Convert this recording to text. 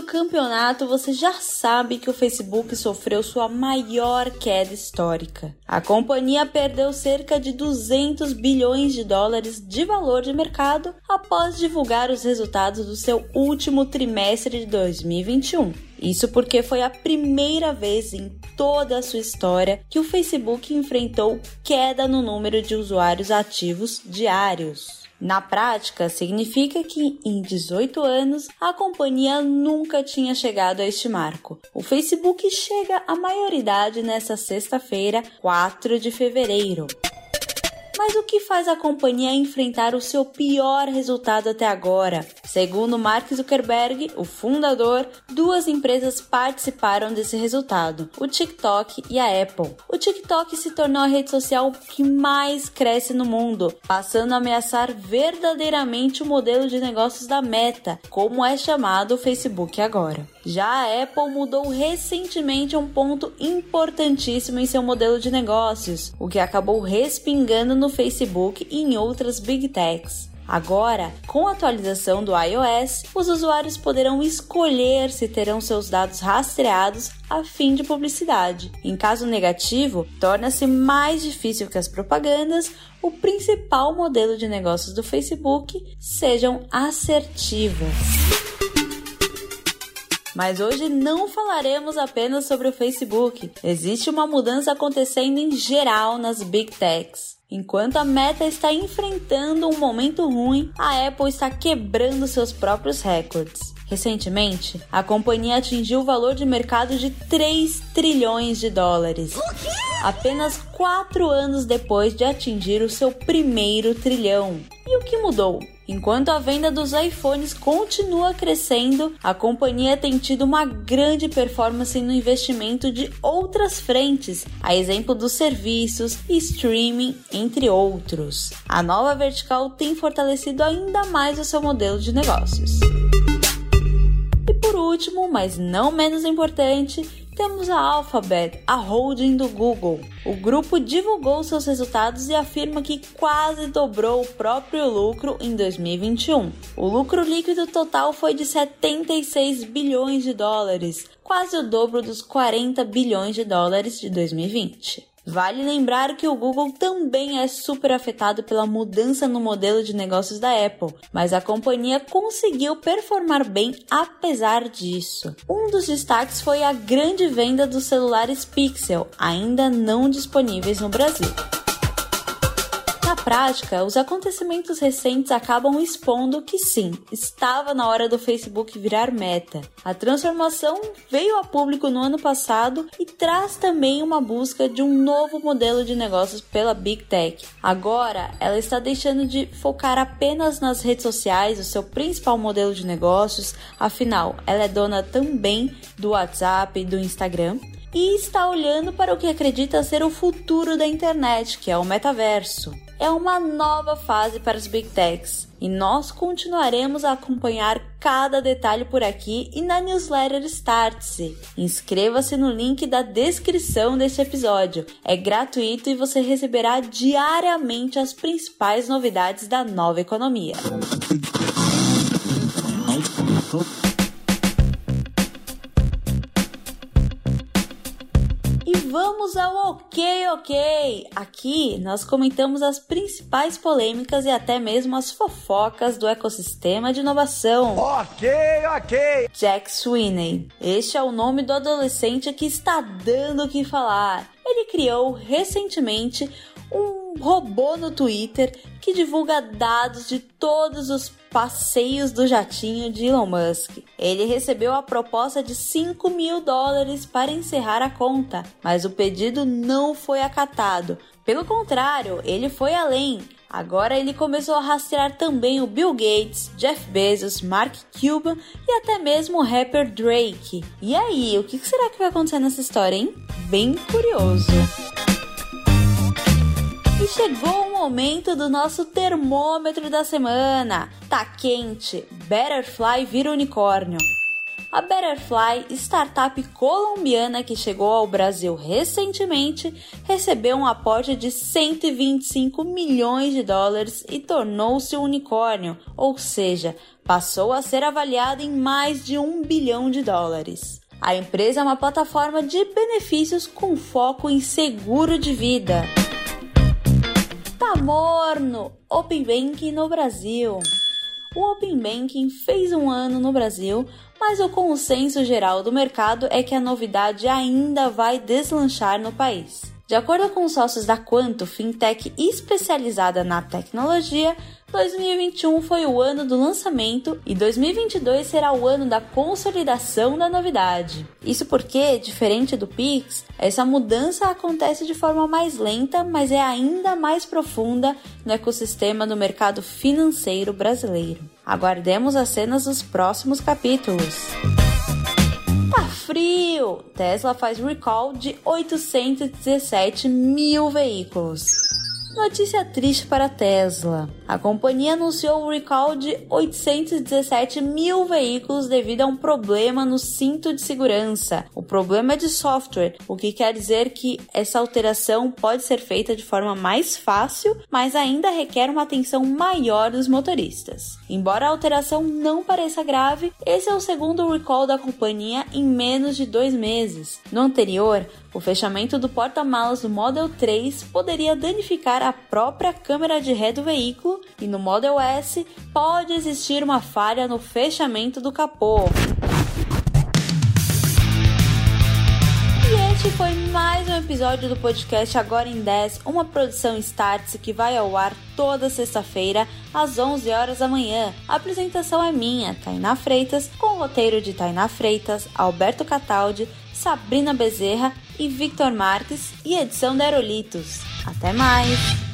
do campeonato você já sabe que o Facebook sofreu sua maior queda histórica. A companhia perdeu cerca de 200 bilhões de dólares de valor de mercado após divulgar os resultados do seu último trimestre de 2021. Isso porque foi a primeira vez em toda a sua história que o Facebook enfrentou queda no número de usuários ativos diários. Na prática, significa que em 18 anos a companhia nunca tinha chegado a este marco. O Facebook chega à maioridade nesta sexta-feira, 4 de fevereiro. Mas o que faz a companhia enfrentar o seu pior resultado até agora? Segundo Mark Zuckerberg, o fundador, duas empresas participaram desse resultado: o TikTok e a Apple. O TikTok se tornou a rede social que mais cresce no mundo, passando a ameaçar verdadeiramente o modelo de negócios da Meta, como é chamado o Facebook agora. Já a Apple mudou recentemente um ponto importantíssimo em seu modelo de negócios, o que acabou respingando no Facebook e em outras big techs. Agora, com a atualização do iOS, os usuários poderão escolher se terão seus dados rastreados a fim de publicidade. Em caso negativo, torna-se mais difícil que as propagandas, o principal modelo de negócios do Facebook, sejam assertivas. Mas hoje não falaremos apenas sobre o Facebook. Existe uma mudança acontecendo em geral nas big techs. Enquanto a Meta está enfrentando um momento ruim, a Apple está quebrando seus próprios recordes. Recentemente, a companhia atingiu o valor de mercado de 3 trilhões de dólares. Apenas 4 anos depois de atingir o seu primeiro trilhão. E o que mudou? Enquanto a venda dos iPhones continua crescendo, a companhia tem tido uma grande performance no investimento de outras frentes, a exemplo dos serviços, streaming, entre outros. A nova vertical tem fortalecido ainda mais o seu modelo de negócios. E por último, mas não menos importante, temos a Alphabet, a holding do Google. O grupo divulgou seus resultados e afirma que quase dobrou o próprio lucro em 2021. O lucro líquido total foi de 76 bilhões de dólares, quase o dobro dos 40 bilhões de dólares de 2020. Vale lembrar que o Google também é super afetado pela mudança no modelo de negócios da Apple, mas a companhia conseguiu performar bem apesar disso. Um dos destaques foi a grande venda dos celulares Pixel, ainda não disponíveis no Brasil prática, os acontecimentos recentes acabam expondo que sim, estava na hora do Facebook virar meta. A transformação veio a público no ano passado e traz também uma busca de um novo modelo de negócios pela Big Tech. Agora, ela está deixando de focar apenas nas redes sociais, o seu principal modelo de negócios, afinal, ela é dona também do WhatsApp e do Instagram e está olhando para o que acredita ser o futuro da internet, que é o metaverso é uma nova fase para os Big Techs e nós continuaremos a acompanhar cada detalhe por aqui e na newsletter Startse. Inscreva-se no link da descrição deste episódio. É gratuito e você receberá diariamente as principais novidades da nova economia. Vamos ao ok, ok! Aqui nós comentamos as principais polêmicas e até mesmo as fofocas do ecossistema de inovação. Ok, ok! Jack Sweeney. Este é o nome do adolescente que está dando o que falar. Ele criou recentemente um robô no Twitter que divulga dados de todos os passeios do jatinho de Elon Musk. Ele recebeu a proposta de 5 mil dólares para encerrar a conta, mas o pedido não foi acatado. Pelo contrário, ele foi além Agora ele começou a rastrear também o Bill Gates, Jeff Bezos, Mark Cuban e até mesmo o rapper Drake. E aí, o que será que vai acontecer nessa história, hein? Bem curioso. E chegou o momento do nosso termômetro da semana. Tá quente, Betterfly vira unicórnio. A Betterfly, startup colombiana que chegou ao Brasil recentemente, recebeu um aporte de 125 milhões de dólares e tornou-se um unicórnio, ou seja, passou a ser avaliada em mais de um bilhão de dólares. A empresa é uma plataforma de benefícios com foco em seguro de vida. Tá morno! Open Banking no Brasil. O Open Banking fez um ano no Brasil, mas o consenso geral do mercado é que a novidade ainda vai deslanchar no país. De acordo com os sócios da Quanto, fintech especializada na tecnologia, 2021 foi o ano do lançamento e 2022 será o ano da consolidação da novidade. Isso porque, diferente do Pix, essa mudança acontece de forma mais lenta, mas é ainda mais profunda no ecossistema do mercado financeiro brasileiro. Aguardemos as cenas dos próximos capítulos. Tá frio! Tesla faz recall de 817 mil veículos. Notícia triste para a Tesla. A companhia anunciou o recall de 817 mil veículos devido a um problema no cinto de segurança. O problema é de software, o que quer dizer que essa alteração pode ser feita de forma mais fácil, mas ainda requer uma atenção maior dos motoristas. Embora a alteração não pareça grave, esse é o segundo recall da companhia em menos de dois meses. No anterior, o fechamento do porta-malas do Model 3 poderia danificar a própria câmera de ré do veículo e no Model S pode existir uma falha no fechamento do capô. Este foi mais um episódio do podcast Agora em 10, uma produção Startse que vai ao ar toda sexta-feira às 11 horas da manhã. A apresentação é minha, Tainá Freitas, com o roteiro de Tainá Freitas, Alberto Cataldi, Sabrina Bezerra e Victor Marques e edição da Aerolitos. Até mais!